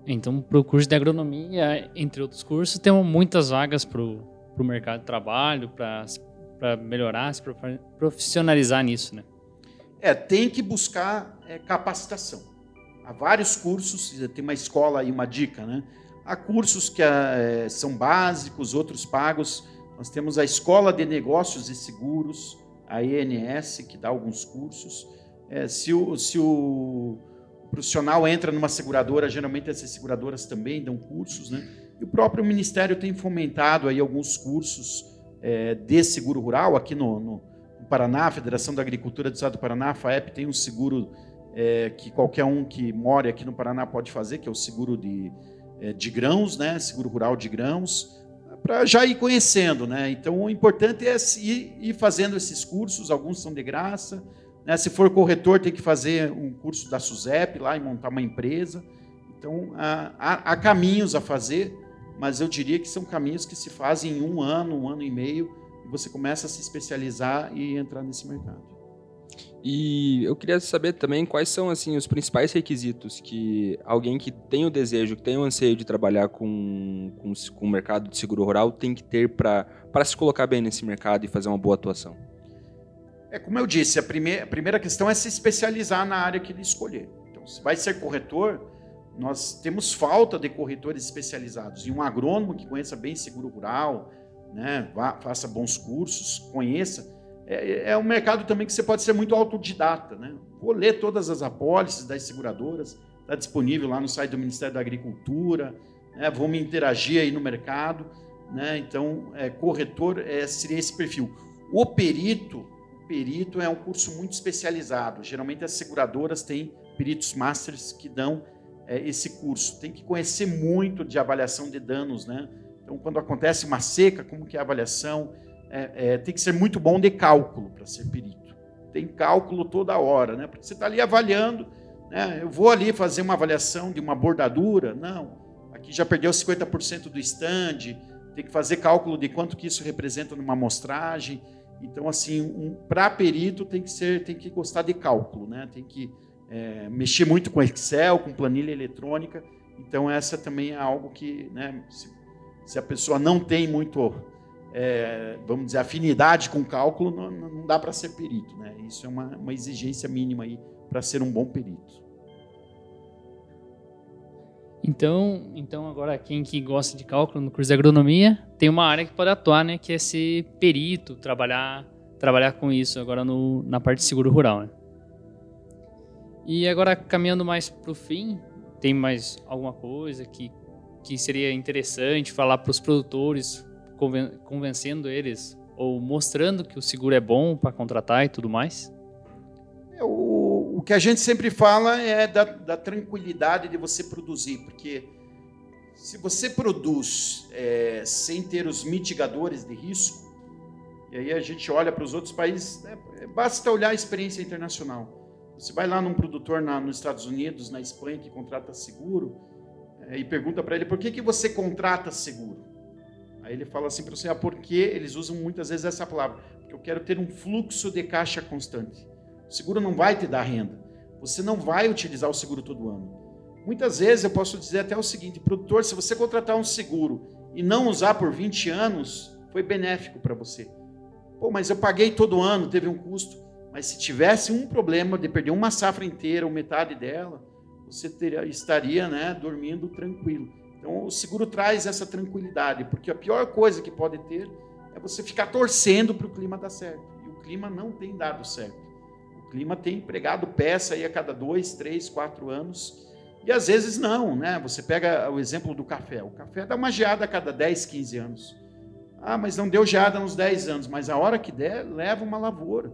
Então, para o curso de agronomia, entre outros cursos, temos muitas vagas para o mercado de trabalho, para melhorar, se profissionalizar nisso, né? É, tem que buscar é, capacitação. Há vários cursos, tem uma escola aí, uma dica, né? Há cursos que é, são básicos, outros pagos. Nós temos a Escola de Negócios e Seguros, a ENS, que dá alguns cursos. É, se, o, se o profissional entra numa seguradora, geralmente essas seguradoras também dão cursos, né? E o próprio Ministério tem fomentado aí alguns cursos é, de seguro rural aqui no, no, Paraná, a Federação da Agricultura do Estado do Paraná, a FAEP, tem um seguro é, que qualquer um que mora aqui no Paraná pode fazer, que é o seguro de, é, de grãos, né? Seguro rural de grãos, para já ir conhecendo, né? Então o importante é ir, ir fazendo esses cursos, alguns são de graça, né? Se for corretor, tem que fazer um curso da SUSEP lá e montar uma empresa. Então, há, há, caminhos a fazer, mas eu diria que são caminhos que se fazem em um ano, um ano e meio, e você começa a se especializar e entrar nesse mercado. E eu queria saber também quais são assim os principais requisitos que alguém que tem o desejo, que tem o anseio de trabalhar com, com, com o mercado de seguro rural tem que ter para se colocar bem nesse mercado e fazer uma boa atuação. É como eu disse, a primeira, a primeira questão é se especializar na área que ele escolher. Então, se vai ser corretor, nós temos falta de corretores especializados. E um agrônomo que conheça bem seguro rural, né, vá, faça bons cursos, conheça. É, é um mercado também que você pode ser muito autodidata. Né? Vou ler todas as apólices das seguradoras, está disponível lá no site do Ministério da Agricultura, né? vou me interagir aí no mercado. Né? Então, é, corretor é, seria esse perfil. O perito, perito é um curso muito especializado. Geralmente as seguradoras têm peritos masters que dão é, esse curso. Tem que conhecer muito de avaliação de danos, né? Então, quando acontece uma seca, como que é a avaliação? É, é, tem que ser muito bom de cálculo para ser perito. Tem cálculo toda hora, né? Porque você está ali avaliando, né? Eu vou ali fazer uma avaliação de uma bordadura? Não. Aqui já perdeu 50% do stand. Tem que fazer cálculo de quanto que isso representa numa amostragem. Então, assim, um, para perito tem que ser, tem que gostar de cálculo, né? Tem que é, mexer muito com Excel, com planilha eletrônica. Então, essa também é algo que, né, se, se a pessoa não tem muito, é, vamos dizer, afinidade com cálculo, não, não dá para ser perito, né? Isso é uma, uma exigência mínima aí para ser um bom perito. Então, então agora quem que gosta de cálculo no curso de agronomia tem uma área que pode atuar, né, que é ser perito, trabalhar, trabalhar com isso agora no, na parte de seguro rural. Né? E agora caminhando mais para o fim, tem mais alguma coisa que, que seria interessante falar para os produtores, conven convencendo eles ou mostrando que o seguro é bom para contratar e tudo mais? É, o, que a gente sempre fala é da, da tranquilidade de você produzir, porque se você produz é, sem ter os mitigadores de risco, e aí a gente olha para os outros países, né, basta olhar a experiência internacional. Você vai lá num produtor na, nos Estados Unidos, na Espanha, que contrata seguro, é, e pergunta para ele por que, que você contrata seguro. Aí ele fala assim para você, ah, porque eles usam muitas vezes essa palavra, porque eu quero ter um fluxo de caixa constante. O seguro não vai te dar renda. Você não vai utilizar o seguro todo ano. Muitas vezes eu posso dizer até o seguinte, produtor, se você contratar um seguro e não usar por 20 anos, foi benéfico para você. Pô, mas eu paguei todo ano, teve um custo. Mas se tivesse um problema de perder uma safra inteira ou metade dela, você teria, estaria né, dormindo tranquilo. Então o seguro traz essa tranquilidade, porque a pior coisa que pode ter é você ficar torcendo para o clima dar certo. E o clima não tem dado certo. Clima tem empregado peça aí a cada dois, três, quatro anos. E às vezes não, né? Você pega o exemplo do café. O café dá uma geada a cada 10, 15 anos. Ah, mas não deu geada nos 10 anos. Mas a hora que der, leva uma lavoura.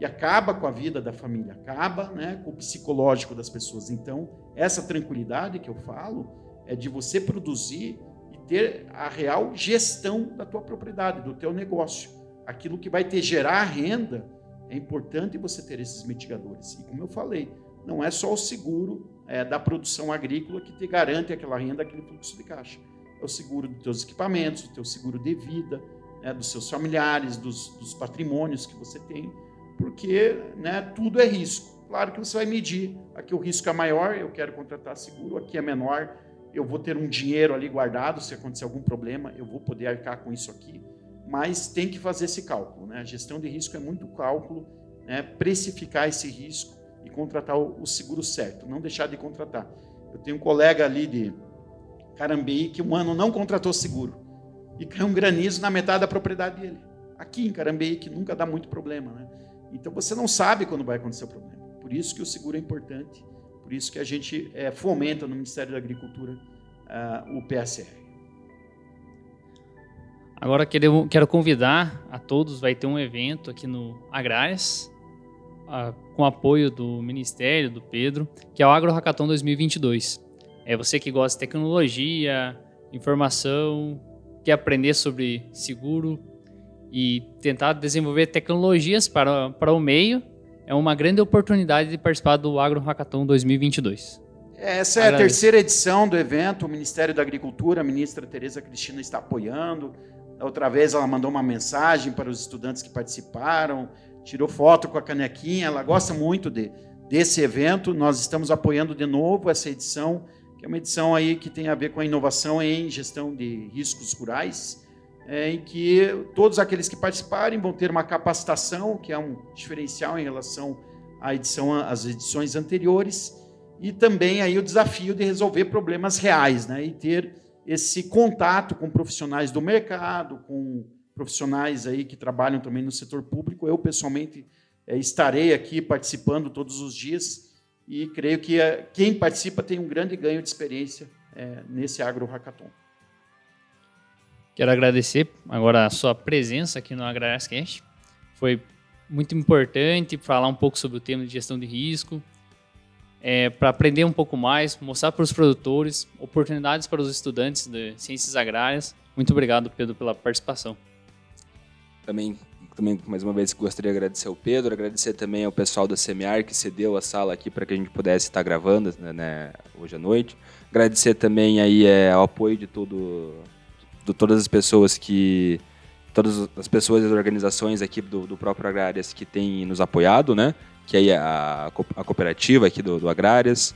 E acaba com a vida da família, acaba né, com o psicológico das pessoas. Então, essa tranquilidade que eu falo é de você produzir e ter a real gestão da tua propriedade, do teu negócio. Aquilo que vai te gerar renda, é importante você ter esses mitigadores. E como eu falei, não é só o seguro é, da produção agrícola que te garante aquela renda, aquele fluxo de caixa. É o seguro dos teus equipamentos, o teu seguro de vida, né, dos seus familiares, dos, dos patrimônios que você tem, porque né, tudo é risco. Claro que você vai medir. Aqui o risco é maior, eu quero contratar seguro, aqui é menor, eu vou ter um dinheiro ali guardado, se acontecer algum problema, eu vou poder arcar com isso aqui. Mas tem que fazer esse cálculo. Né? A gestão de risco é muito cálculo, né? precificar esse risco e contratar o, seguro certo, não deixar de contratar. Eu tenho um colega ali de Carambeí que um ano não contratou seguro e caiu um granizo na metade da propriedade dele. Aqui em Carambeí, que nunca dá muito problema. Né? Então você não sabe quando vai acontecer o problema. Por isso que o seguro é importante, por isso que a gente é, fomenta no Ministério da Agricultura uh, o PSR. Agora quero, quero convidar a todos, vai ter um evento aqui no Agrárias, uh, com apoio do Ministério, do Pedro, que é o Agro Hackathon 2022. É você que gosta de tecnologia, informação, quer aprender sobre seguro e tentar desenvolver tecnologias para, para o meio, é uma grande oportunidade de participar do Agro Hackathon 2022. Essa é Agradeço. a terceira edição do evento. O Ministério da Agricultura, a ministra Tereza Cristina está apoiando. Outra vez ela mandou uma mensagem para os estudantes que participaram, tirou foto com a canequinha. Ela gosta muito de, desse evento. Nós estamos apoiando de novo essa edição que é uma edição aí que tem a ver com a inovação em gestão de riscos rurais, é, em que todos aqueles que participarem vão ter uma capacitação, que é um diferencial em relação à edição, às edições anteriores, e também aí o desafio de resolver problemas reais, né, e ter esse contato com profissionais do mercado, com profissionais aí que trabalham também no setor público. Eu pessoalmente é, estarei aqui participando todos os dias e creio que eh, quem participa tem um grande ganho de experiência é, nesse Agro Hackathon. Quero agradecer agora a sua presença aqui no AgrariasCast. Foi muito importante falar um pouco sobre o tema de gestão de risco, é, para aprender um pouco mais, mostrar para os produtores, oportunidades para os estudantes de ciências agrárias. Muito obrigado, Pedro, pela participação. Também também mais uma vez gostaria de agradecer ao Pedro, agradecer também ao pessoal da Semiar que cedeu a sala aqui para que a gente pudesse estar gravando né, né, hoje à noite. Agradecer também aí é, ao apoio de todo, de todas as pessoas que todas as pessoas e organizações aqui do, do próprio Agrárias que têm nos apoiado, né? Que é a, a cooperativa aqui do, do Agrárias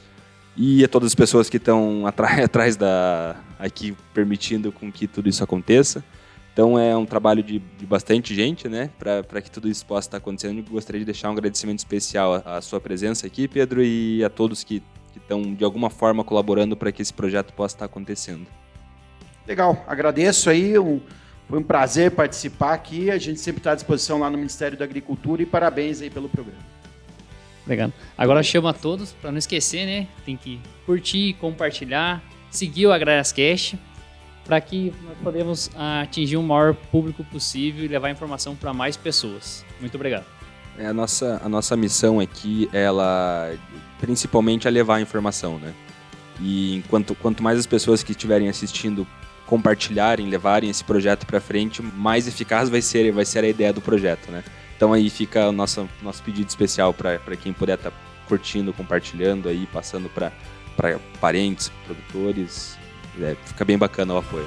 e a todas as pessoas que estão atrás, atrás da aqui permitindo com que tudo isso aconteça. Então é um trabalho de, de bastante gente, né, para que tudo isso possa estar acontecendo. Eu gostaria de deixar um agradecimento especial à, à sua presença aqui, Pedro, e a todos que estão de alguma forma colaborando para que esse projeto possa estar acontecendo. Legal, agradeço aí. Um, foi um prazer participar aqui. A gente sempre está à disposição lá no Ministério da Agricultura e parabéns aí pelo programa. Obrigado. Agora chama a todos, para não esquecer, né? Tem que curtir, compartilhar, seguir o Agrarias Cash para que nós podemos atingir o maior público possível e levar informação para mais pessoas. Muito obrigado. É, a, nossa, a nossa missão aqui, ela principalmente é levar a informação, né? E enquanto, quanto mais as pessoas que estiverem assistindo compartilharem, levarem esse projeto para frente, mais eficaz vai ser, vai ser a ideia do projeto, né? Então aí fica o nosso, nosso pedido especial para quem puder estar tá curtindo, compartilhando aí, passando para parentes, produtores, é, fica bem bacana o apoio.